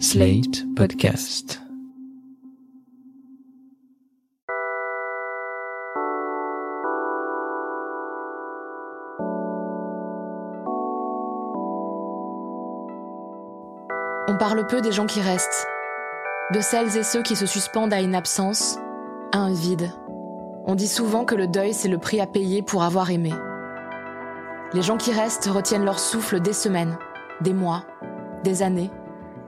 Slate Podcast. On parle peu des gens qui restent, de celles et ceux qui se suspendent à une absence, à un vide. On dit souvent que le deuil, c'est le prix à payer pour avoir aimé. Les gens qui restent retiennent leur souffle des semaines, des mois, des années,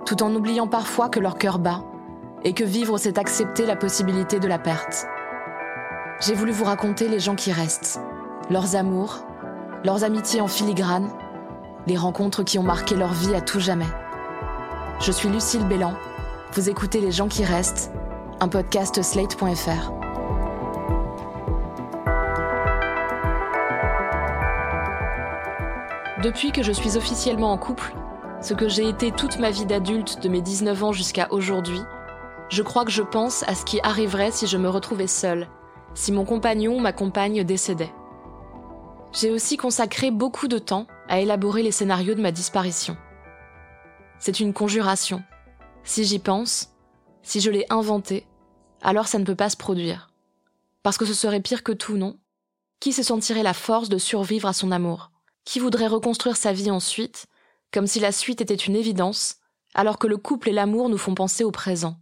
tout en oubliant parfois que leur cœur bat et que vivre, c'est accepter la possibilité de la perte. J'ai voulu vous raconter les gens qui restent, leurs amours, leurs amitiés en filigrane, les rencontres qui ont marqué leur vie à tout jamais. Je suis Lucille Bélan, vous écoutez Les gens qui restent, un podcast slate.fr. Depuis que je suis officiellement en couple, ce que j'ai été toute ma vie d'adulte de mes 19 ans jusqu'à aujourd'hui, je crois que je pense à ce qui arriverait si je me retrouvais seule, si mon compagnon ou ma compagne décédait. J'ai aussi consacré beaucoup de temps à élaborer les scénarios de ma disparition. C'est une conjuration. Si j'y pense, si je l'ai inventé, alors ça ne peut pas se produire. Parce que ce serait pire que tout, non? Qui se sentirait la force de survivre à son amour? Qui voudrait reconstruire sa vie ensuite, comme si la suite était une évidence, alors que le couple et l'amour nous font penser au présent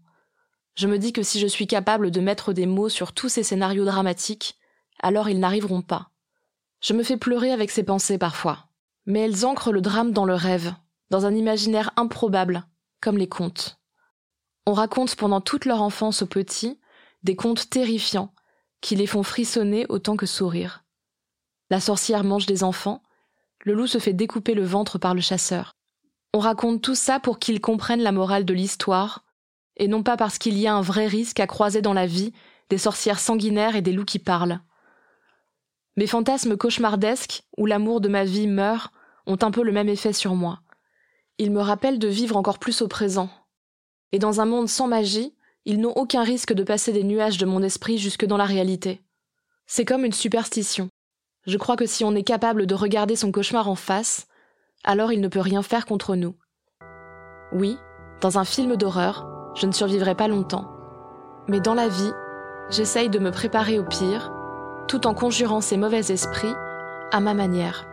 Je me dis que si je suis capable de mettre des mots sur tous ces scénarios dramatiques, alors ils n'arriveront pas. Je me fais pleurer avec ces pensées parfois, mais elles ancrent le drame dans le rêve, dans un imaginaire improbable, comme les contes. On raconte pendant toute leur enfance aux petits des contes terrifiants qui les font frissonner autant que sourire. La sorcière mange des enfants, le loup se fait découper le ventre par le chasseur. On raconte tout ça pour qu'ils comprennent la morale de l'histoire, et non pas parce qu'il y a un vrai risque à croiser dans la vie des sorcières sanguinaires et des loups qui parlent. Mes fantasmes cauchemardesques, où l'amour de ma vie meurt, ont un peu le même effet sur moi. Ils me rappellent de vivre encore plus au présent. Et dans un monde sans magie, ils n'ont aucun risque de passer des nuages de mon esprit jusque dans la réalité. C'est comme une superstition. Je crois que si on est capable de regarder son cauchemar en face, alors il ne peut rien faire contre nous. Oui, dans un film d'horreur, je ne survivrai pas longtemps. Mais dans la vie, j'essaye de me préparer au pire, tout en conjurant ces mauvais esprits à ma manière.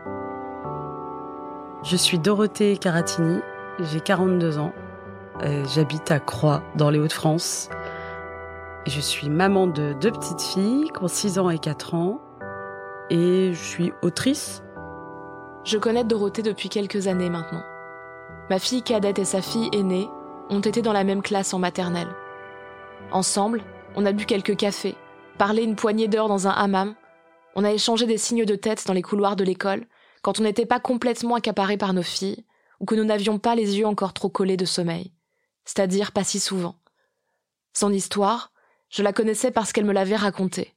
Je suis Dorothée Caratini, j'ai 42 ans. Euh, J'habite à Croix, dans les Hauts-de-France. Je suis maman de deux petites filles qui ont 6 ans et 4 ans. Et je suis autrice. Je connais Dorothée depuis quelques années maintenant. Ma fille cadette et sa fille aînée ont été dans la même classe en maternelle. Ensemble, on a bu quelques cafés, parlé une poignée d'heures dans un hammam, on a échangé des signes de tête dans les couloirs de l'école, quand on n'était pas complètement accaparé par nos filles, ou que nous n'avions pas les yeux encore trop collés de sommeil, c'est-à-dire pas si souvent. Son histoire, je la connaissais parce qu'elle me l'avait racontée.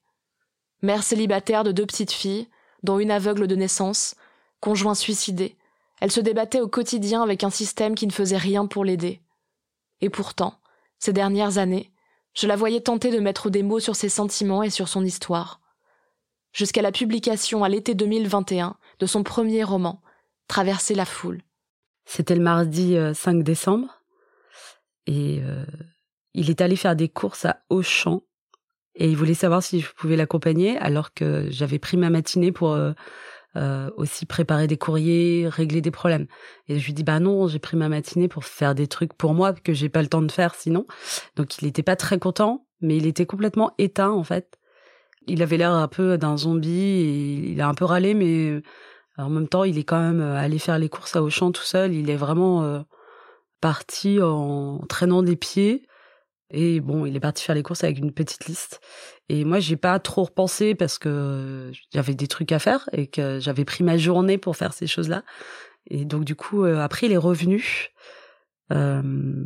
Mère célibataire de deux petites filles, dont une aveugle de naissance, conjoint suicidé, elle se débattait au quotidien avec un système qui ne faisait rien pour l'aider. Et pourtant, ces dernières années, je la voyais tenter de mettre des mots sur ses sentiments et sur son histoire. Jusqu'à la publication à l'été 2021 de son premier roman, Traverser la foule. C'était le mardi 5 décembre. Et euh, il est allé faire des courses à Auchan. Et il voulait savoir si je pouvais l'accompagner, alors que j'avais pris ma matinée pour euh, euh, aussi préparer des courriers, régler des problèmes. Et je lui dis bah non, j'ai pris ma matinée pour faire des trucs pour moi que j'ai pas le temps de faire sinon. Donc il n'était pas très content, mais il était complètement éteint en fait. Il avait l'air un peu d'un zombie et il a un peu râlé, mais en même temps il est quand même allé faire les courses à Auchan tout seul. Il est vraiment euh, parti en traînant des pieds. Et bon, il est parti faire les courses avec une petite liste. Et moi, j'ai pas trop repensé parce que j'avais des trucs à faire et que j'avais pris ma journée pour faire ces choses-là. Et donc, du coup, euh, après, il est revenu. Euh...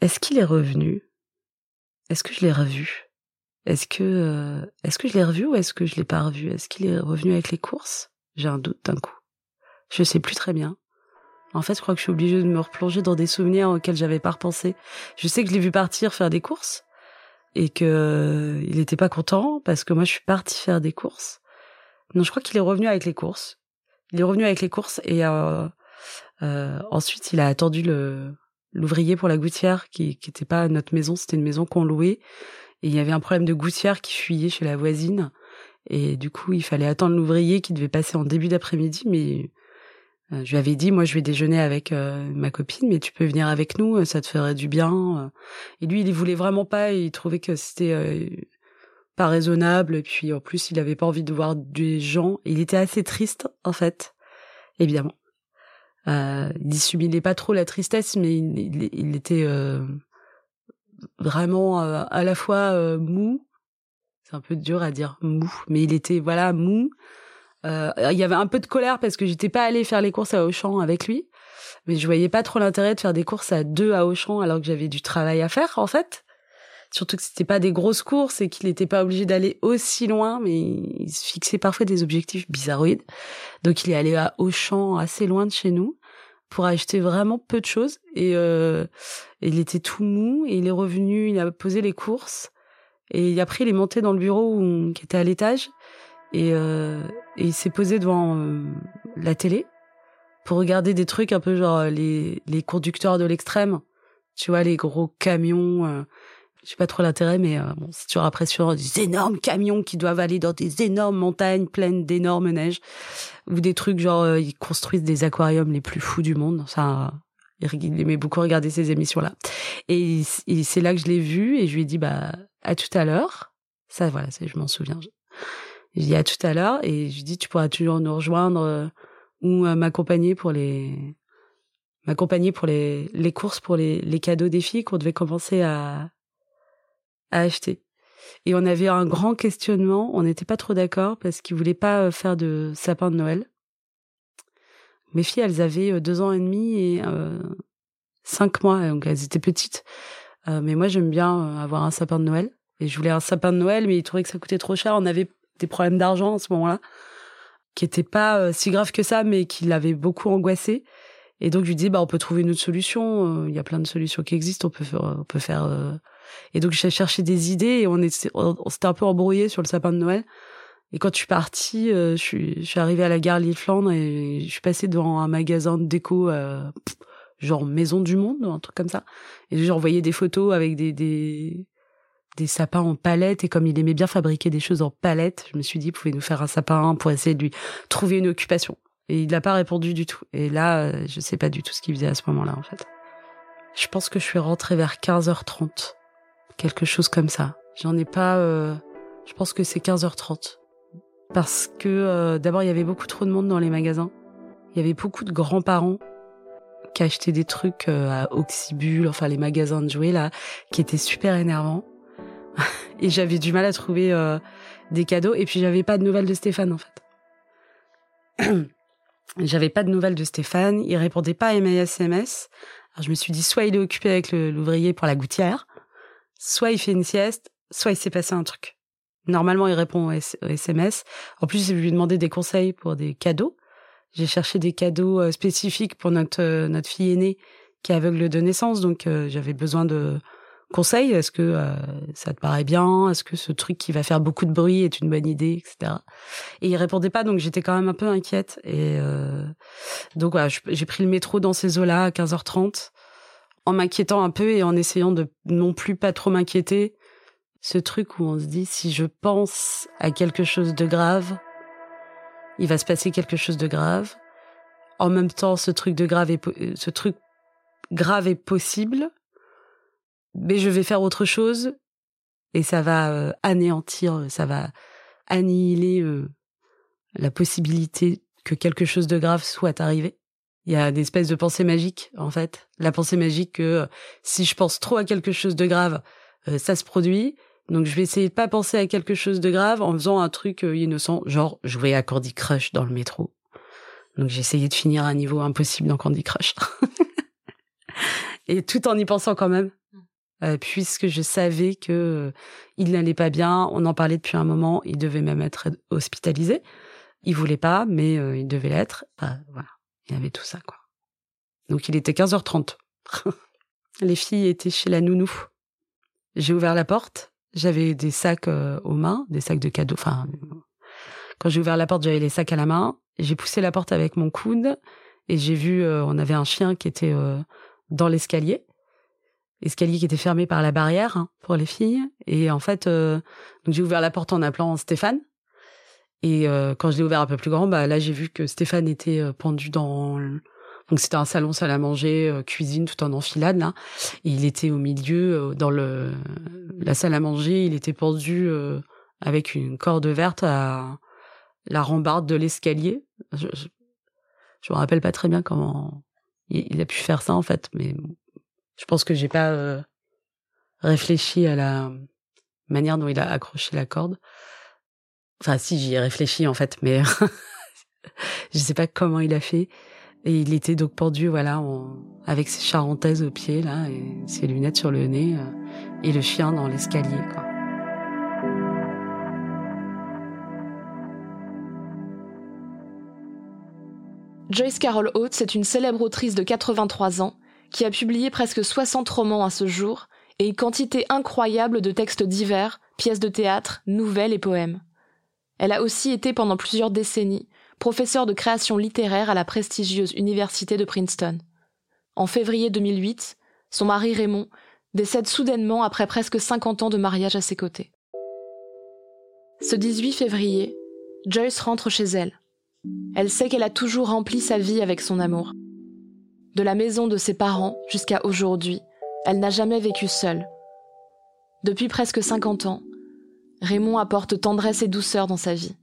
Est-ce qu'il est revenu? Est-ce que je l'ai revu? Est-ce que euh... est-ce que je l'ai revu ou est-ce que je l'ai pas revu? Est-ce qu'il est revenu avec les courses? J'ai un doute d'un coup. Je sais plus très bien. En fait, je crois que je suis obligée de me replonger dans des souvenirs auxquels j'avais pas repensé. Je sais que je l'ai vu partir faire des courses et que euh, il était pas content parce que moi je suis partie faire des courses. Non, je crois qu'il est revenu avec les courses. Il est revenu avec les courses et euh, euh, ensuite il a attendu le l'ouvrier pour la gouttière, qui n'était pas notre maison, c'était une maison qu'on louait. Et il y avait un problème de gouttière qui fuyait chez la voisine. Et du coup, il fallait attendre l'ouvrier qui devait passer en début d'après-midi. Mais je lui avais dit, moi, je vais déjeuner avec euh, ma copine, mais tu peux venir avec nous, ça te ferait du bien. Et lui, il voulait vraiment pas. Il trouvait que c'était pas raisonnable. Et puis, en plus, il avait pas envie de voir des gens. Il était assez triste, en fait, évidemment. Euh, il dissimulait pas trop la tristesse, mais il, était euh, vraiment euh, à la fois euh, mou. C'est un peu dur à dire mou, mais il était voilà mou. Il y avait un peu de colère parce que j'étais pas allée faire les courses à Auchan avec lui, mais je voyais pas trop l'intérêt de faire des courses à deux à Auchan alors que j'avais du travail à faire en fait. Surtout que c'était pas des grosses courses et qu'il n'était pas obligé d'aller aussi loin, mais il se fixait parfois des objectifs bizarroïdes. Donc il est allé à Auchan, assez loin de chez nous, pour acheter vraiment peu de choses. Et euh, il était tout mou et il est revenu, il a posé les courses. Et après, il est monté dans le bureau où, qui était à l'étage et, euh, et il s'est posé devant euh, la télé pour regarder des trucs un peu genre les, les conducteurs de l'extrême. Tu vois, les gros camions euh, je sais pas trop l'intérêt, mais euh, bon, c'est toujours après sur des énormes camions qui doivent aller dans des énormes montagnes pleines d'énormes neiges ou des trucs genre euh, ils construisent des aquariums les plus fous du monde. Ça, il aimait beaucoup regarder ces émissions-là. Et, c'est là que je l'ai vu et je lui ai dit bah à tout à l'heure. Ça voilà, je m'en souviens. Je, dis à tout à l'heure et je lui dis tu pourras toujours nous rejoindre euh, ou m'accompagner pour les m'accompagner pour les les courses pour les les cadeaux des filles qu'on devait commencer à à acheter. Et on avait un grand questionnement, on n'était pas trop d'accord parce qu'ils voulaient pas euh, faire de sapin de Noël. Mes filles, elles avaient euh, deux ans et demi et euh, cinq mois, donc elles étaient petites. Euh, mais moi, j'aime bien avoir un sapin de Noël. Et je voulais un sapin de Noël, mais ils trouvaient que ça coûtait trop cher. On avait des problèmes d'argent à ce moment-là, qui n'étaient pas si graves que ça, mais qui l'avaient beaucoup angoissé. Et donc, je lui dis, bah, on peut trouver une autre solution. Il y a plein de solutions qui existent. On peut faire, on peut faire et donc j'ai cherché des idées et on s'était un peu embrouillé sur le sapin de Noël. Et quand je suis partie, euh, je, suis, je suis arrivée à la gare Lille-Flandre et je suis passée devant un magasin de déco, euh, genre Maison du Monde, un truc comme ça. Et j'ai envoyé des photos avec des, des, des sapins en palette. Et comme il aimait bien fabriquer des choses en palette, je me suis dit, pouvait nous faire un sapin pour essayer de lui trouver une occupation. Et il n'a pas répondu du tout. Et là, euh, je sais pas du tout ce qu'il faisait à ce moment-là, en fait. Je pense que je suis rentrée vers 15h30 quelque chose comme ça. J'en ai pas. Euh, je pense que c'est 15h30 parce que euh, d'abord il y avait beaucoup trop de monde dans les magasins. Il y avait beaucoup de grands-parents qui achetaient des trucs euh, à Oxybul, enfin les magasins de jouets là, qui étaient super énervants. et j'avais du mal à trouver des cadeaux. Et puis j'avais pas de nouvelles de Stéphane en fait. j'avais pas de nouvelles de Stéphane. Il répondait pas à mes SMS. Alors je me suis dit soit il est occupé avec l'ouvrier pour la gouttière, soit il fait une sieste, soit il s'est passé un truc. Normalement, il répond au SMS. En plus, je lui ai demandé des conseils pour des cadeaux. J'ai cherché des cadeaux euh, spécifiques pour notre euh, notre fille aînée qui est aveugle de naissance, donc euh, j'avais besoin de conseils. Est-ce que ça te paraît bien? Est-ce que ce truc qui va faire beaucoup de bruit est une bonne idée, etc. Et il répondait pas, donc j'étais quand même un peu inquiète. Et donc voilà, j'ai pris le métro dans ces eaux-là à 15h30 en m'inquiétant un peu et en essayant de non plus pas trop m'inquiéter. Ce truc où on se dit, si je pense à quelque chose de grave, il va se passer quelque chose de grave. En même temps, ce truc de grave est, ce truc grave est possible, mais je vais faire autre chose et ça va euh, anéantir, ça va annihiler euh, la possibilité que quelque chose de grave soit arrivé. Il y a des espèces de pensée magique, en fait. La pensée magique que euh, si je pense trop à quelque chose de grave, euh, ça se produit. Donc je vais essayer de pas penser à quelque chose de grave en faisant un truc euh, innocent, genre jouer à Candy Crush dans le métro. Donc j'ai essayé de finir à un niveau impossible dans Candy Crush. Et tout en y pensant quand même. Puisque je savais que il n'allait pas bien, on en parlait depuis un moment, il devait même être hospitalisé. Il voulait pas, mais il devait l'être. voilà. Il avait tout ça, quoi. Donc il était 15h30. Les filles étaient chez la nounou. J'ai ouvert la porte. J'avais des sacs euh, aux mains, des sacs de cadeaux. Enfin, quand j'ai ouvert la porte, j'avais les sacs à la main. J'ai poussé la porte avec mon coude et j'ai vu, euh, on avait un chien qui était euh, dans l'escalier, escalier qui était fermé par la barrière hein, pour les filles. Et en fait, donc j'ai ouvert la porte en appelant Stéphane. Et quand je l'ai ouvert un peu plus grand, bah là j'ai vu que Stéphane était pendu dans donc c'était un salon salle à manger, euh, cuisine tout en enfilade là. Et il était au milieu euh, dans le la salle à manger, il était pendu euh, avec une corde verte à la rambarde de l'escalier. Je, je, me rappelle pas très bien comment il, a pu faire ça en fait, mais je pense que j'ai pas réfléchi à la manière dont il a accroché la corde. Enfin, si j'y ai réfléchi en fait, mais je sais pas comment il a fait. Et il était donc pendu, voilà, avec ses charentaises aux pieds, là, et ses lunettes sur le nez, euh, et le chien dans l'escalier, quoi. Joyce Carol Oates est une célèbre autrice de 83 ans qui a publié presque 60 romans à ce jour et une quantité incroyable de textes divers, pièces de théâtre, nouvelles et poèmes. Elle a aussi été pendant plusieurs décennies professeur de création littéraire à la prestigieuse université de Princeton. En février 2008, son mari Raymond décède soudainement après presque 50 ans de mariage à ses côtés. Ce 18 février, Joyce rentre chez elle. Elle sait qu'elle a toujours rempli sa vie avec son amour. De la maison de ses parents jusqu'à aujourd'hui, elle n'a jamais vécu seule. Depuis presque 50 ans, Raymond apporte tendresse et douceur dans sa vie.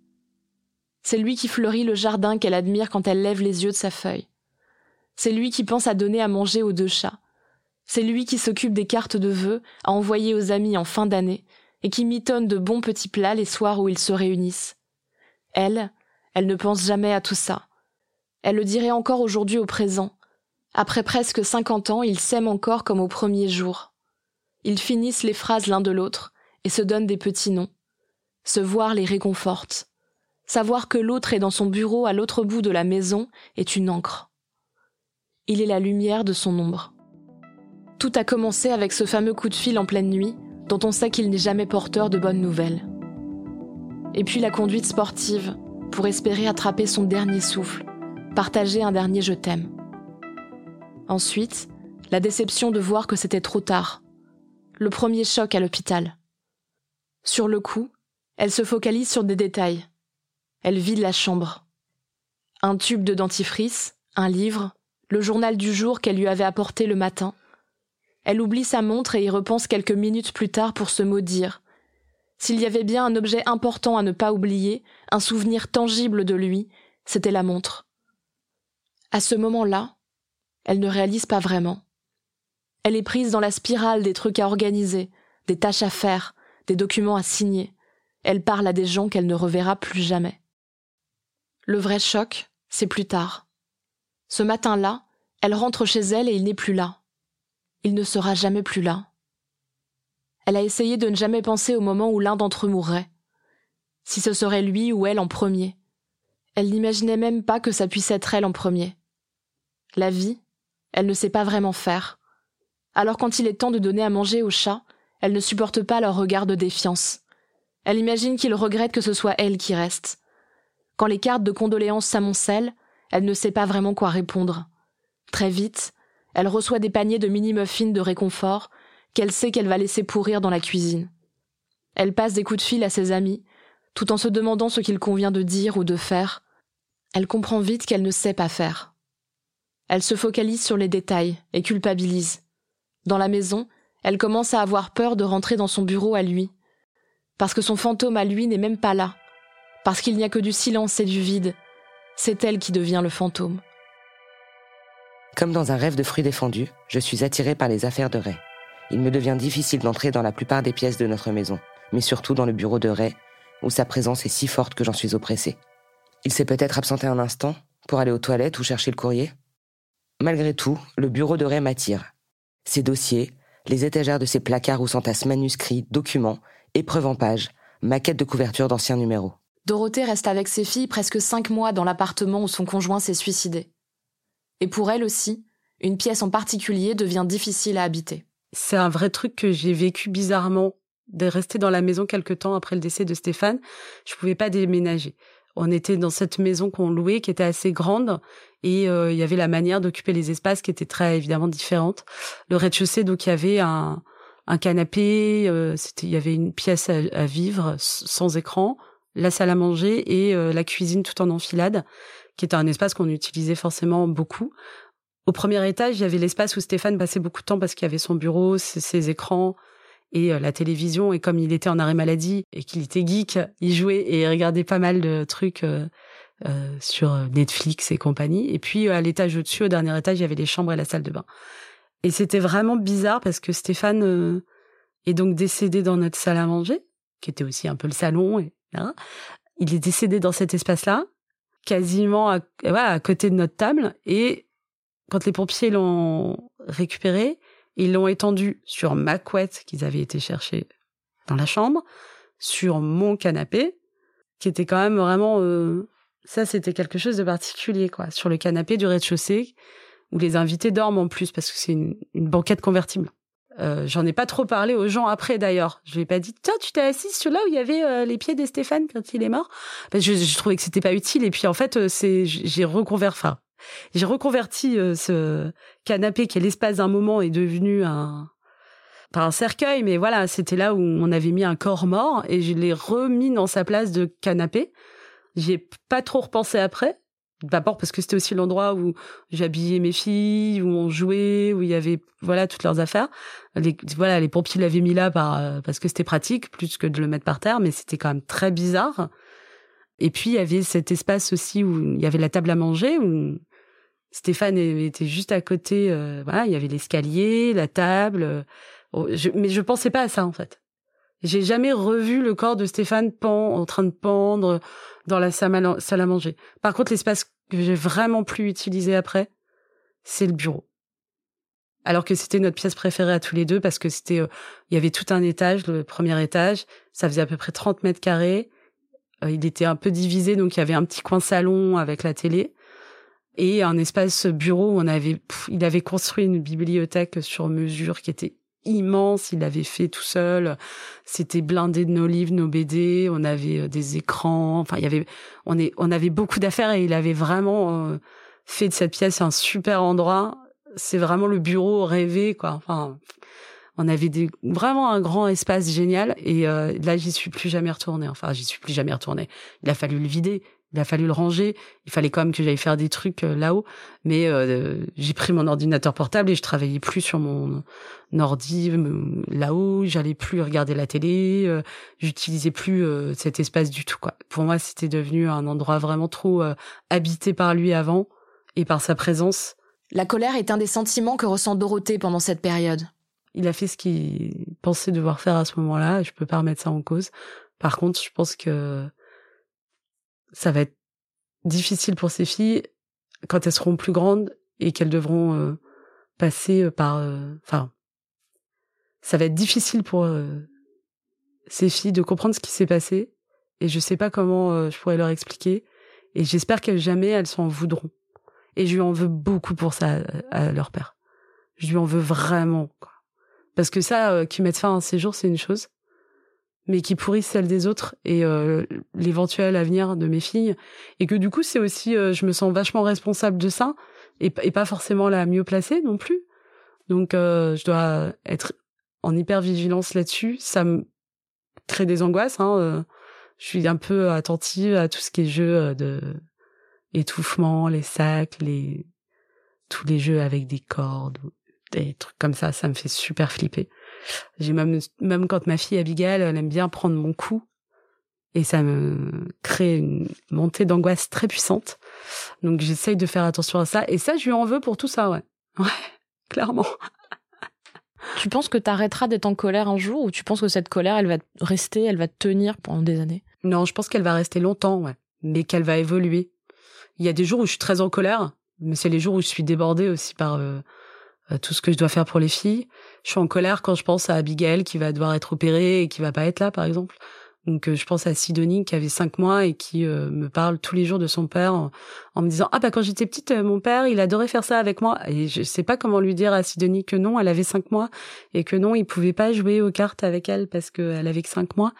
C'est lui qui fleurit le jardin qu'elle admire quand elle lève les yeux de sa feuille. C'est lui qui pense à donner à manger aux deux chats. C'est lui qui s'occupe des cartes de vœux à envoyer aux amis en fin d'année et qui mitonne de bons petits plats les soirs où ils se réunissent. Elle, elle ne pense jamais à tout ça. Elle le dirait encore aujourd'hui au présent. Après presque cinquante ans, ils s'aiment encore comme au premier jour. Ils finissent les phrases l'un de l'autre et se donnent des petits noms. Se voir les réconforte. Savoir que l'autre est dans son bureau à l'autre bout de la maison est une encre. Il est la lumière de son ombre. Tout a commencé avec ce fameux coup de fil en pleine nuit, dont on sait qu'il n'est jamais porteur de bonnes nouvelles. Et puis la conduite sportive, pour espérer attraper son dernier souffle, partager un dernier je t'aime. Ensuite, la déception de voir que c'était trop tard. Le premier choc à l'hôpital. Sur le coup, elle se focalise sur des détails, elle vide la chambre. Un tube de dentifrice, un livre, le journal du jour qu'elle lui avait apporté le matin. Elle oublie sa montre et y repense quelques minutes plus tard pour se maudire. S'il y avait bien un objet important à ne pas oublier, un souvenir tangible de lui, c'était la montre. À ce moment-là, elle ne réalise pas vraiment. Elle est prise dans la spirale des trucs à organiser, des tâches à faire, des documents à signer. Elle parle à des gens qu'elle ne reverra plus jamais. Le vrai choc, c'est plus tard. Ce matin-là, elle rentre chez elle et il n'est plus là. Il ne sera jamais plus là. Elle a essayé de ne jamais penser au moment où l'un d'entre eux mourrait. Si ce serait lui ou elle en premier. Elle n'imaginait même pas que ça puisse être elle en premier. La vie, elle ne sait pas vraiment faire. Alors quand il est temps de donner à manger au chat, elle ne supporte pas leur regard de défiance. Elle imagine qu'il regrette que ce soit elle qui reste. Quand les cartes de condoléances s'amoncellent, elle ne sait pas vraiment quoi répondre. Très vite, elle reçoit des paniers de mini-muffins de réconfort qu'elle sait qu'elle va laisser pourrir dans la cuisine. Elle passe des coups de fil à ses amis, tout en se demandant ce qu'il convient de dire ou de faire. Elle comprend vite qu'elle ne sait pas faire. Elle se focalise sur les détails et culpabilise. Dans la maison, elle commence à avoir peur de rentrer dans son bureau à lui. Parce que son fantôme à lui n'est même pas là, parce qu'il n'y a que du silence et du vide. C'est elle qui devient le fantôme. Comme dans un rêve de fruits défendus, je suis attiré par les affaires de Ray. Il me devient difficile d'entrer dans la plupart des pièces de notre maison, mais surtout dans le bureau de Ray, où sa présence est si forte que j'en suis oppressé. Il s'est peut-être absenté un instant pour aller aux toilettes ou chercher le courrier. Malgré tout, le bureau de Ray m'attire. Ses dossiers, les étagères de ses placards où s'entassent manuscrits, documents, épreuves en pages, maquettes de couverture d'anciens numéros. Dorothée reste avec ses filles presque cinq mois dans l'appartement où son conjoint s'est suicidé. Et pour elle aussi, une pièce en particulier devient difficile à habiter. C'est un vrai truc que j'ai vécu bizarrement, de rester dans la maison quelque temps après le décès de Stéphane. Je pouvais pas déménager. On était dans cette maison qu'on louait qui était assez grande et euh, il y avait la manière d'occuper les espaces qui était très évidemment différente. Le rez-de-chaussée donc il y avait un, un canapé, euh, c'était il y avait une pièce à, vivre sans écran, la salle à manger et euh, la cuisine tout en enfilade qui était un espace qu'on utilisait forcément beaucoup. Au premier étage, il y avait l'espace où Stéphane passait beaucoup de temps parce qu'il y avait son bureau, ses écrans, et euh, la télévision. Et comme il était en arrêt maladie et qu'il était geek, il jouait et regardait pas mal de trucs euh, euh, sur Netflix et compagnie. Et puis à l'étage au-dessus, au dernier étage, il y avait les chambres et la salle de bain. Et c'était vraiment bizarre parce que Stéphane est donc décédé dans notre salle à manger, qui était aussi un peu le salon. Et, Il est décédé dans cet espace-là, quasiment à côté de notre table. Et quand les pompiers l'ont récupéré, ils l'ont étendu sur ma couette qu'ils avaient été chercher dans la chambre, sur mon canapé, qui était quand même vraiment... Euh, ça, c'était quelque chose de particulier, quoi. Sur le canapé du rez-de-chaussée, où les invités dorment en plus, parce que c'est une, banquette convertible. Euh, J'en ai pas trop parlé aux gens après d'ailleurs. Je lui ai pas dit tiens tu t'es assise sur là où il y avait euh, les pieds de Stéphane quand il est mort? Parce que je, trouvais que c'était pas utile et puis en fait c'est j'ai reconverti enfin j'ai reconverti euh, ce canapé qui, à l'espace d'un moment, est devenu un pas un cercueil, mais voilà, c'était là où on avait mis un corps mort et je l'ai remis dans sa place de canapé. J'ai pas trop repensé après. D'abord parce que c'était aussi l'endroit où j'habillais mes filles, où on jouait, où il y avait voilà toutes leurs affaires. Les, voilà, les pompiers l'avaient mis là euh, parce que c'était pratique plus que de le mettre par terre, mais c'était quand même très bizarre. Et puis il y avait cet espace aussi où il y avait la table à manger où Stéphane était juste à côté. Euh, voilà, il y avait l'escalier, la table. Euh, oh, mais je pensais pas à ça en fait. J'ai jamais revu le corps de Stéphane pend, en train de pendre dans la salle à manger. Par contre, l'espace que j'ai vraiment plus utilisé après, c'est le bureau. Alors que c'était notre pièce préférée à tous les deux parce que c'était, euh, il y avait tout un étage, le premier étage, ça faisait à peu près 30 mètres carrés. il était un peu divisé, donc il y avait un petit coin salon avec la télé et un espace bureau où on avait, il avait construit une bibliothèque sur mesure qui était immense, il l'avait fait tout seul. C'était blindé de nos livres, nos BD, on avait euh, des écrans, enfin il y avait on est on avait beaucoup d'affaires et il avait vraiment euh, fait de cette pièce un super endroit. C'est vraiment le bureau rêvé quoi. Enfin on avait des, vraiment un grand espace génial et euh, là j'y suis plus jamais retournée. Enfin j'y suis plus jamais retournée. Il a fallu le vider il a fallu le ranger. Il fallait quand même que j'aille faire des trucs euh, là-haut. Mais euh, j'ai pris mon ordinateur portable et je travaillais plus sur mon ordi là-haut. J'allais plus regarder la télé. Euh, j'utilisais plus cet espace du tout. Quoi. Pour moi, c'était devenu un endroit vraiment trop habité par lui avant et par sa présence. La colère est un des sentiments que ressent Dorothée pendant cette période. Il a fait ce qu'il pensait devoir faire à ce moment-là. Je peux pas remettre ça en cause. Par contre, je pense que ça va être difficile pour ces filles quand elles seront plus grandes et qu'elles devront euh, passer euh, par euh, enfin ça va être difficile pour ces filles de comprendre ce qui s'est passé et je sais pas comment je pourrais leur expliquer et j'espère qu'elles jamais elles s'en voudront. Et je lui en veux beaucoup pour ça à, leur père. Je lui en veux vraiment quoi. parce que ça qui mette fin à un séjour c'est une chose mais qui pourrissent celle des autres et euh, l'éventuel avenir de mes filles. Et que du coup, c'est aussi, euh, je me sens vachement responsable de ça et, pas forcément la mieux placée non plus. Donc, euh, je dois être en hyper vigilance là-dessus. Ça me crée des angoisses. Hein, euh. je suis un peu attentive à tout ce qui est jeu de étouffement, les sacs, les tous les jeux avec des cordes, des trucs comme ça. Ça me fait super flipper. J'ai même, même quand ma fille Abigail, elle aime bien prendre mon cou. Et ça me crée une montée d'angoisse très puissante. Donc j'essaye de faire attention à ça. Et ça, je lui en veux pour tout ça, ouais. Ouais, clairement. Tu penses que tu arrêteras d'être en colère un jour ou tu penses que cette colère, elle va rester, elle va tenir pendant des années? Non, je pense qu'elle va rester longtemps, ouais. Mais qu'elle va évoluer. Il y a des jours où je suis très en colère, mais c'est les jours où je suis débordée aussi par euh, tout ce que je dois faire pour les filles. Je suis en colère quand je pense à Abigail qui va devoir être opérée et qui va pas être là, par exemple. Donc euh, je pense à Sidonie qui avait cinq mois et qui euh, me parle tous les jours de son père en, me disant ah bah quand j'étais petite mon père il adorait faire ça avec moi et je sais pas comment lui dire à Sidonie que non elle avait cinq mois et que non il pouvait pas jouer aux cartes avec elle parce qu'elle avait que cinq mois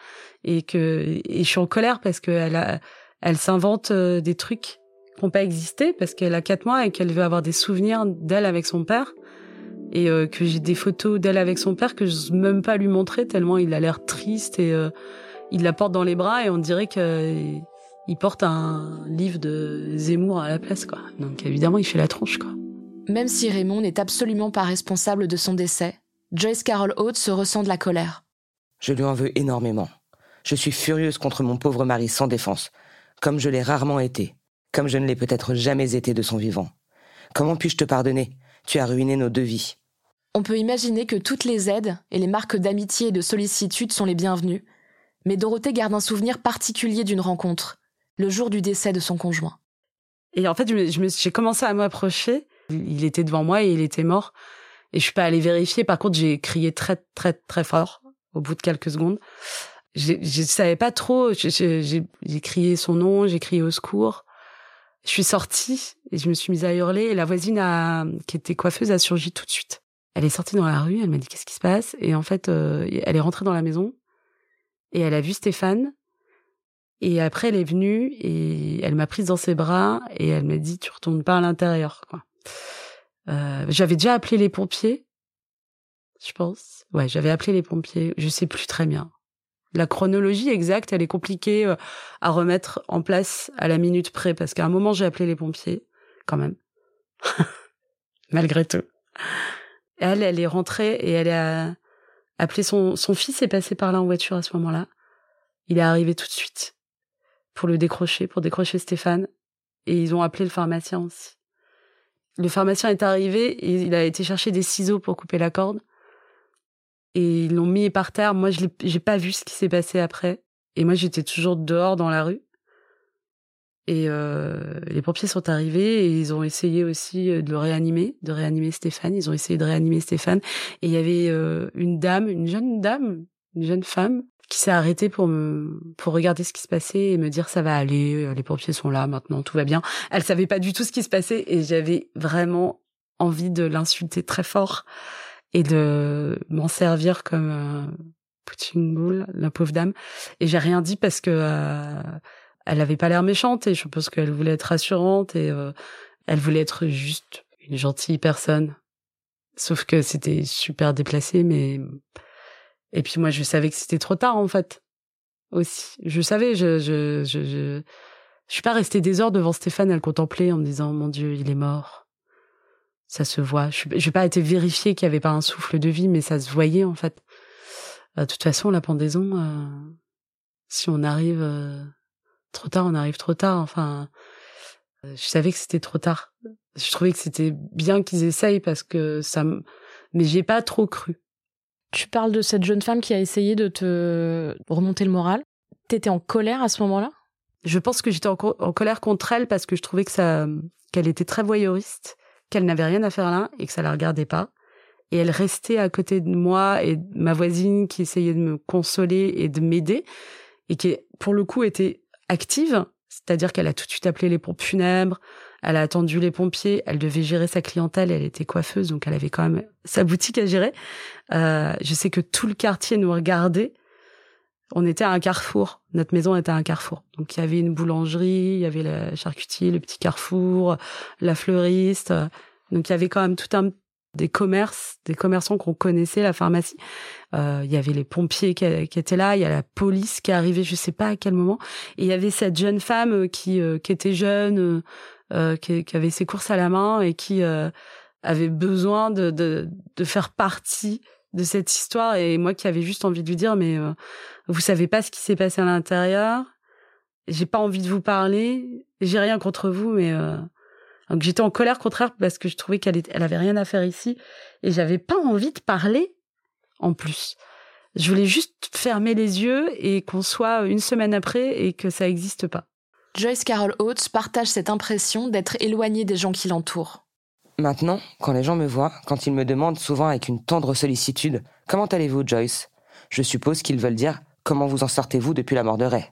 et que et je suis en colère parce qu'elle a elle s'invente euh, des trucs qui n'ont pas existé parce qu'elle a quatre mois et qu'elle veut avoir des souvenirs d'elle avec son père. Et euh, que j'ai des photos d'elle avec son père que je n'ose même pas lui montrer tellement il a l'air triste et euh, il la porte dans les bras et on dirait qu'il porte un livre de Zemmour à la place quoi. Donc évidemment il fait la tronche quoi. Même si Raymond n'est absolument pas responsable de son décès, Joyce Carol Oates se ressent de la colère. Je lui en veux énormément. Je suis furieuse contre mon pauvre mari sans défense, comme je l'ai rarement été, comme je ne l'ai peut-être jamais été de son vivant. Comment puis-je te pardonner? Tu as ruiné nos deux vies. On peut imaginer que toutes les aides et les marques d'amitié et de sollicitude sont les bienvenues, mais Dorothée garde un souvenir particulier d'une rencontre, le jour du décès de son conjoint. Et en fait, j'ai commencé à m'approcher. Il était devant moi et il était mort. Et je suis pas allée vérifier. Par contre, j'ai crié très, très, très fort au bout de quelques secondes. Je ne savais pas trop. J'ai crié son nom, j'ai crié au secours. Je suis sortie et je me suis mise à hurler. Et la voisine a, qui était coiffeuse a surgi tout de suite. Elle est sortie dans la rue, elle m'a dit qu'est-ce qui se passe? Et en fait, euh, elle est rentrée dans la maison et elle a vu Stéphane. Et après, elle est venue et elle m'a prise dans ses bras et elle m'a dit tu retournes pas à l'intérieur. Euh, j'avais déjà appelé les pompiers, je pense. Ouais, j'avais appelé les pompiers. Je sais plus très bien. La chronologie exacte, elle est compliquée euh, à remettre en place à la minute près parce qu'à un moment j'ai appelé les pompiers, quand même, malgré tout. Elle, elle est rentrée et elle a appelé son, son fils est passé par là en voiture à ce moment-là. Il est arrivé tout de suite pour le décrocher, pour décrocher Stéphane. Et ils ont appelé le pharmacien aussi. Le pharmacien est arrivé et il a été chercher des ciseaux pour couper la corde. Et ils l'ont mis par terre. Moi, je n'ai pas vu ce qui s'est passé après. Et moi, j'étais toujours dehors dans la rue. Et euh, les pompiers sont arrivés et ils ont essayé aussi euh, de le réanimer, de réanimer Stéphane. Ils ont essayé de réanimer Stéphane. Et il y avait euh, une dame, une jeune dame, une jeune femme, qui s'est arrêtée pour me pour regarder ce qui se passait et me dire ça va aller, les pompiers sont là maintenant, tout va bien. Elle savait pas du tout ce qui se passait et j'avais vraiment envie de l'insulter très fort et de m'en servir comme euh, Poutine boule, la pauvre dame. Et j'ai rien dit parce que elle avait pas l'air méchante et je pense qu'elle voulait être rassurante et euh, elle voulait être juste une gentille personne. Sauf que c'était super déplacé, mais et puis moi je savais que c'était trop tard en fait aussi. Je savais, je je je je, je suis pas restée des heures devant Stéphane à le contempler en me disant mon Dieu il est mort. Ça se voit. Je n'ai pas été vérifier qu'il y avait pas un souffle de vie, mais ça se voyait en fait. Euh, de toute façon la pendaison, euh, si on arrive trop tard, on arrive trop tard. Enfin, euh, je savais que c'était trop tard. Je trouvais que c'était bien qu'ils essayent parce que ça me... Mais j'ai pas trop cru. Tu parles de cette jeune femme qui a essayé de te remonter le moral. T'étais en colère à ce moment-là? Je pense que j'étais en, colère contre elle parce que je trouvais que ça, qu'elle était très voyeuriste, qu'elle n'avait rien à faire là et que ça la regardait pas. Et elle restait à côté de moi et ma voisine qui essayait de me consoler et de m'aider et qui, pour le coup, était active, c'est-à-dire qu'elle a tout de suite appelé les pompes funèbres, elle a attendu les pompiers, elle devait gérer sa clientèle, elle était coiffeuse, donc elle avait quand même sa boutique à gérer. Euh, je sais que tout le quartier nous regardait. On était à un carrefour. Notre maison était à un carrefour. Donc il y avait une boulangerie, il y avait la charcutier, le petit carrefour, la fleuriste. Donc il y avait quand même tout un des commerces, des commerçants qu'on connaissait, la pharmacie. Euh, il y avait les pompiers qui, étaient là, il y a la police qui est arrivée, je sais pas à quel moment. Et il y avait cette jeune femme euh, qui, euh, qui était jeune, qui, qui, avait ses courses à la main et qui avait besoin de, de, de, faire partie de cette histoire. Et moi qui avais juste envie de lui dire, mais vous savez pas ce qui s'est passé à l'intérieur. J'ai pas envie de vous parler. J'ai rien contre vous, mais donc j'étais en colère contre elle parce que je trouvais qu'elle elle avait rien à faire ici et j'avais pas envie de parler en plus. Je voulais juste fermer les yeux et qu'on soit une semaine après et que ça n'existe pas. Joyce Carol Oates partage cette impression d'être éloignée des gens qui l'entourent. Maintenant, quand les gens me voient, quand ils me demandent souvent avec une tendre sollicitude Comment allez-vous, Joyce? Je suppose qu'ils veulent dire Comment vous en sortez-vous depuis la mort de Ray?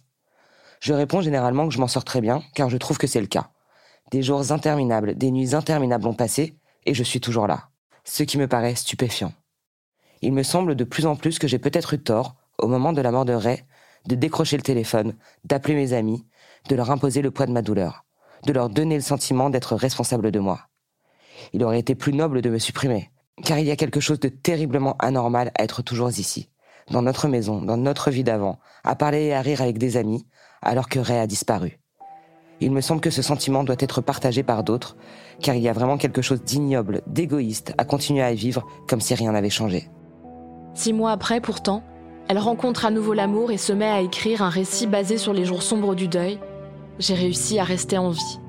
Je réponds généralement que je m'en sors très bien, car je trouve que c'est le cas. Des jours interminables, des nuits interminables ont passé, et je suis toujours là. Ce qui me paraît stupéfiant. Il me semble de plus en plus que j'ai peut-être eu tort, au moment de la mort de Ray, de décrocher le téléphone, d'appeler mes amis, de leur imposer le poids de ma douleur, de leur donner le sentiment d'être responsable de moi. Il aurait été plus noble de me supprimer, car il y a quelque chose de terriblement anormal à être toujours ici, dans notre maison, dans notre vie d'avant, à parler et à rire avec des amis, alors que Ray a disparu. Il me semble que ce sentiment doit être partagé par d'autres, car il y a vraiment quelque chose d'ignoble, d'égoïste à continuer à vivre comme si rien n'avait changé. Six mois après, pourtant, elle rencontre à nouveau l'amour et se met à écrire un récit basé sur les jours sombres du deuil. J'ai réussi à rester en vie.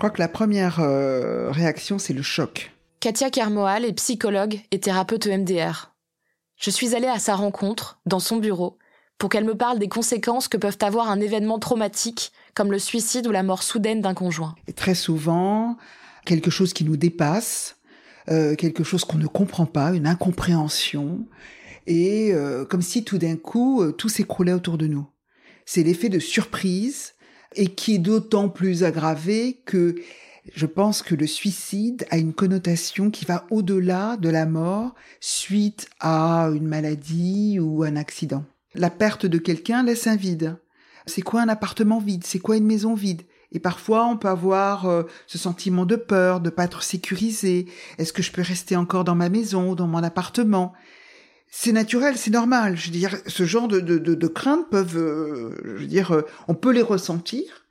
Je crois que la première euh, réaction, c'est le choc. Katia Kermoal est psychologue et thérapeute EMDR. Je suis allée à sa rencontre, dans son bureau, pour qu'elle me parle des conséquences que peuvent avoir un événement traumatique comme le suicide ou la mort soudaine d'un conjoint. Et très souvent, quelque chose qui nous dépasse, euh, quelque chose qu'on ne comprend pas, une incompréhension, et euh, comme si tout d'un coup, tout s'écroulait autour de nous. C'est l'effet de surprise, et qui est d'autant plus aggravé que je pense que le suicide a une connotation qui va au-delà de la mort suite à une maladie ou un accident. La perte de quelqu'un laisse un vide. C'est quoi un appartement vide? C'est quoi une maison vide? Et parfois, on peut avoir euh, ce sentiment de peur, de pas être sécurisé. Est-ce que je peux rester encore dans ma maison, dans mon appartement? C'est naturel, c'est normal. Je veux dire, ce genre de, de, de, craintes peuvent, euh, je veux dire, euh, on peut les ressentir.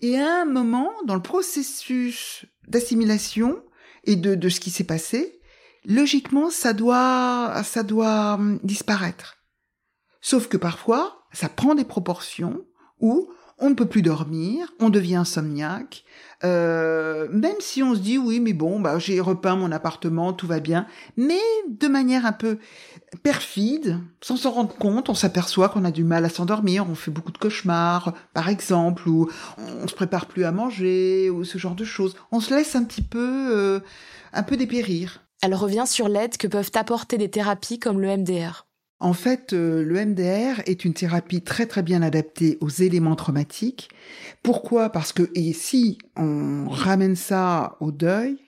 Et à un moment, dans le processus d'assimilation et de, de ce qui s'est passé, logiquement, ça doit, ça doit hum, disparaître. Sauf que parfois, ça prend des proportions où on ne peut plus dormir, on devient insomniaque, euh, même si on se dit oui mais bon bah j'ai repeint mon appartement tout va bien. Mais de manière un peu perfide sans s'en rendre compte on s'aperçoit qu'on a du mal à s'endormir on fait beaucoup de cauchemars par exemple ou on se prépare plus à manger ou ce genre de choses. On se laisse un petit peu euh, un peu dépérir. Elle revient sur l'aide que peuvent apporter des thérapies comme le MDR en fait, euh, le MDR est une thérapie très très bien adaptée aux éléments traumatiques. Pourquoi? Parce que et si on ramène ça au deuil,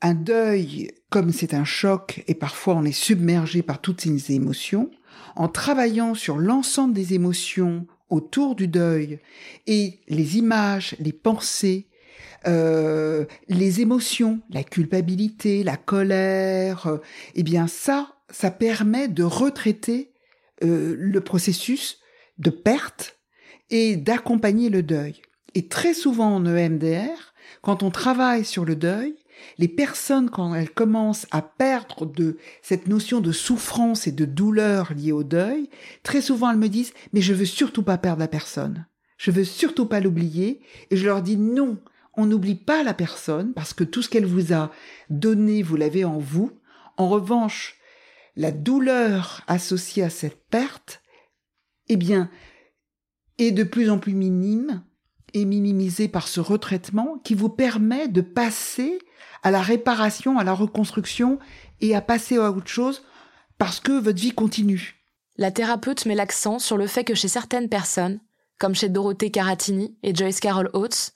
un deuil, comme c'est un choc et parfois on est submergé par toutes ces émotions, en travaillant sur l'ensemble des émotions autour du deuil et les images, les pensées, euh, les émotions, la culpabilité, la colère, euh, eh bien ça, ça permet de retraiter euh, le processus de perte et d'accompagner le deuil. Et très souvent en EMDR, quand on travaille sur le deuil, les personnes, quand elles commencent à perdre de cette notion de souffrance et de douleur liée au deuil, très souvent elles me disent, mais je veux surtout pas perdre la personne. Je veux surtout pas l'oublier. Et je leur dis, non, on n'oublie pas la personne parce que tout ce qu'elle vous a donné, vous l'avez en vous. En revanche, la douleur associée à cette perte, eh bien, est de plus en plus minime et minimisée par ce retraitement qui vous permet de passer à la réparation, à la reconstruction et à passer à autre chose parce que votre vie continue. La thérapeute met l'accent sur le fait que chez certaines personnes, comme chez Dorothée Caratini et Joyce Carol Oates,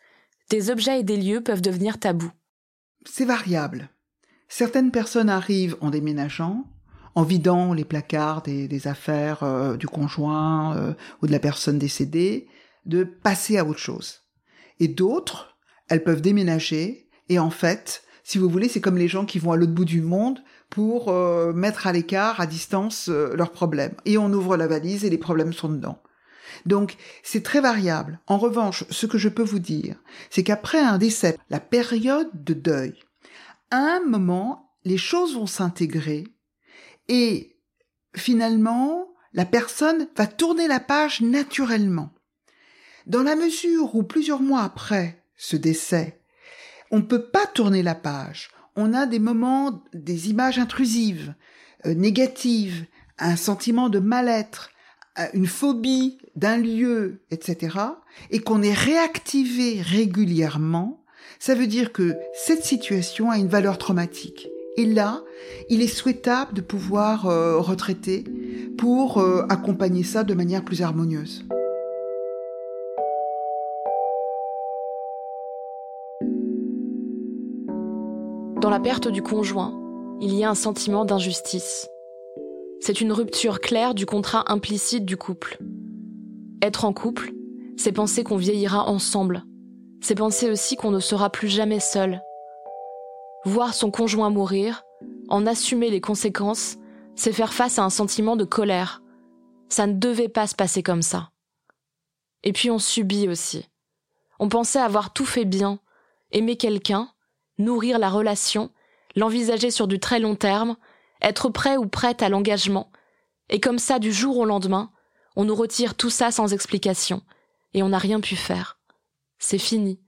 des objets et des lieux peuvent devenir tabous. C'est variable. Certaines personnes arrivent en déménageant, en vidant les placards des, affaires euh, du conjoint euh, ou de la personne décédée, de passer à autre chose. Et d'autres, elles peuvent déménager et en fait, si vous voulez, c'est comme les gens qui vont à l'autre bout du monde pour euh, mettre à l'écart, à distance, leurs problèmes. Et on ouvre la valise et les problèmes sont dedans. Donc, c'est très variable. En revanche, ce que je peux vous dire, c'est qu'après un décès, la période de deuil, à un moment, les choses vont s'intégrer et finalement, la personne va tourner la page naturellement. Dans la mesure où plusieurs mois après ce décès, on ne peut pas tourner la page, on a des moments, des images intrusives, euh, négatives, un sentiment de mal-être, une phobie d'un lieu, etc., et qu'on est réactivé régulièrement, ça veut dire que cette situation a une valeur traumatique. Et là, il est souhaitable de pouvoir euh, retraiter pour euh, accompagner ça de manière plus harmonieuse. Dans la perte du conjoint, il y a un sentiment d'injustice. C'est une rupture claire du contrat implicite du couple. Être en couple, c'est penser qu'on vieillira ensemble. C'est penser aussi qu'on ne sera plus jamais seul. Voir son conjoint mourir, en assumer les conséquences, c'est faire face à un sentiment de colère. Ça ne devait pas se passer comme ça. Et puis on subit aussi. On pensait avoir tout fait bien, aimer quelqu'un, nourrir la relation, l'envisager sur du très long terme, être prêt ou prête à l'engagement. Et comme ça, du jour au lendemain, on nous retire tout ça sans explication, et on n'a rien pu faire. C'est fini.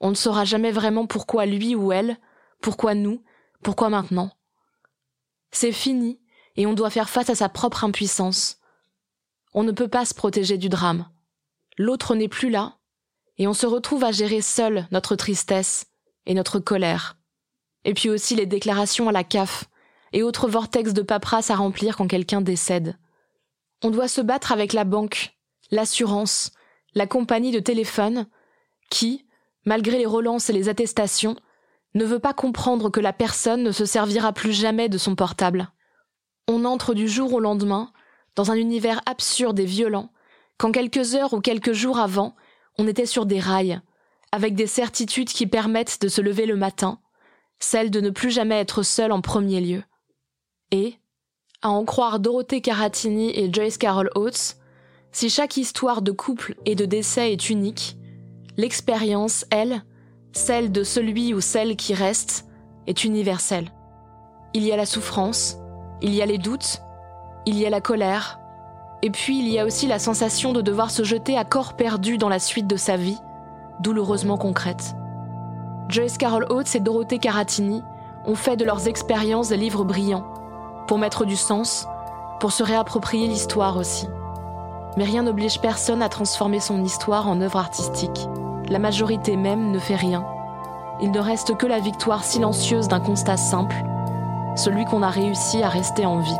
On ne saura jamais vraiment pourquoi lui ou elle, pourquoi nous, pourquoi maintenant. C'est fini, et on doit faire face à sa propre impuissance. On ne peut pas se protéger du drame. L'autre n'est plus là, et on se retrouve à gérer seul notre tristesse et notre colère. Et puis aussi les déclarations à la CAF et autres vortex de paperasse à remplir quand quelqu'un décède. On doit se battre avec la banque, l'assurance, la compagnie de téléphone, qui, malgré les relances et les attestations, ne veut pas comprendre que la personne ne se servira plus jamais de son portable. On entre du jour au lendemain dans un univers absurde et violent, quand quelques heures ou quelques jours avant, on était sur des rails, avec des certitudes qui permettent de se lever le matin, celle de ne plus jamais être seul en premier lieu. Et, à en croire Dorothée Caratini et Joyce Carol Oates, si chaque histoire de couple et de décès est unique, l'expérience, elle, celle de celui ou celle qui reste, est universelle. Il y a la souffrance, il y a les doutes, il y a la colère, et puis il y a aussi la sensation de devoir se jeter à corps perdu dans la suite de sa vie, douloureusement concrète. Joyce Carol Oates et Dorothée Caratini ont fait de leurs expériences des livres brillants, pour mettre du sens, pour se réapproprier l'histoire aussi. Mais rien n'oblige personne à transformer son histoire en œuvre artistique. La majorité même ne fait rien. Il ne reste que la victoire silencieuse d'un constat simple, celui qu'on a réussi à rester en vie.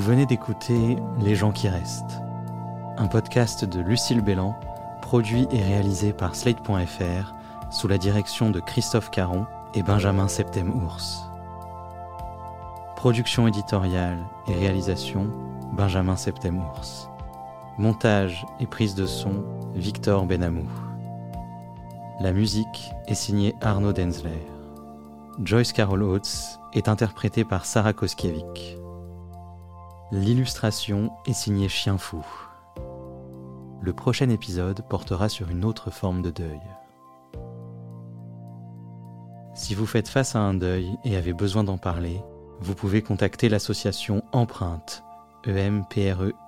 Vous venez d'écouter Les gens qui restent, un podcast de Lucille Bélan, produit et réalisé par Slate.fr sous la direction de Christophe Caron et Benjamin Septem-Ours. Production éditoriale et réalisation Benjamin Septem-Ours. Montage et prise de son Victor Benamou. La musique est signée Arnaud Denzler. Joyce Carol Oates est interprétée par Sarah Koskiewicz. L'illustration est signée Chien Fou. Le prochain épisode portera sur une autre forme de deuil. Si vous faites face à un deuil et avez besoin d'en parler, vous pouvez contacter l'association Empreinte, E-M-P-R-E-I-N-T-E-S.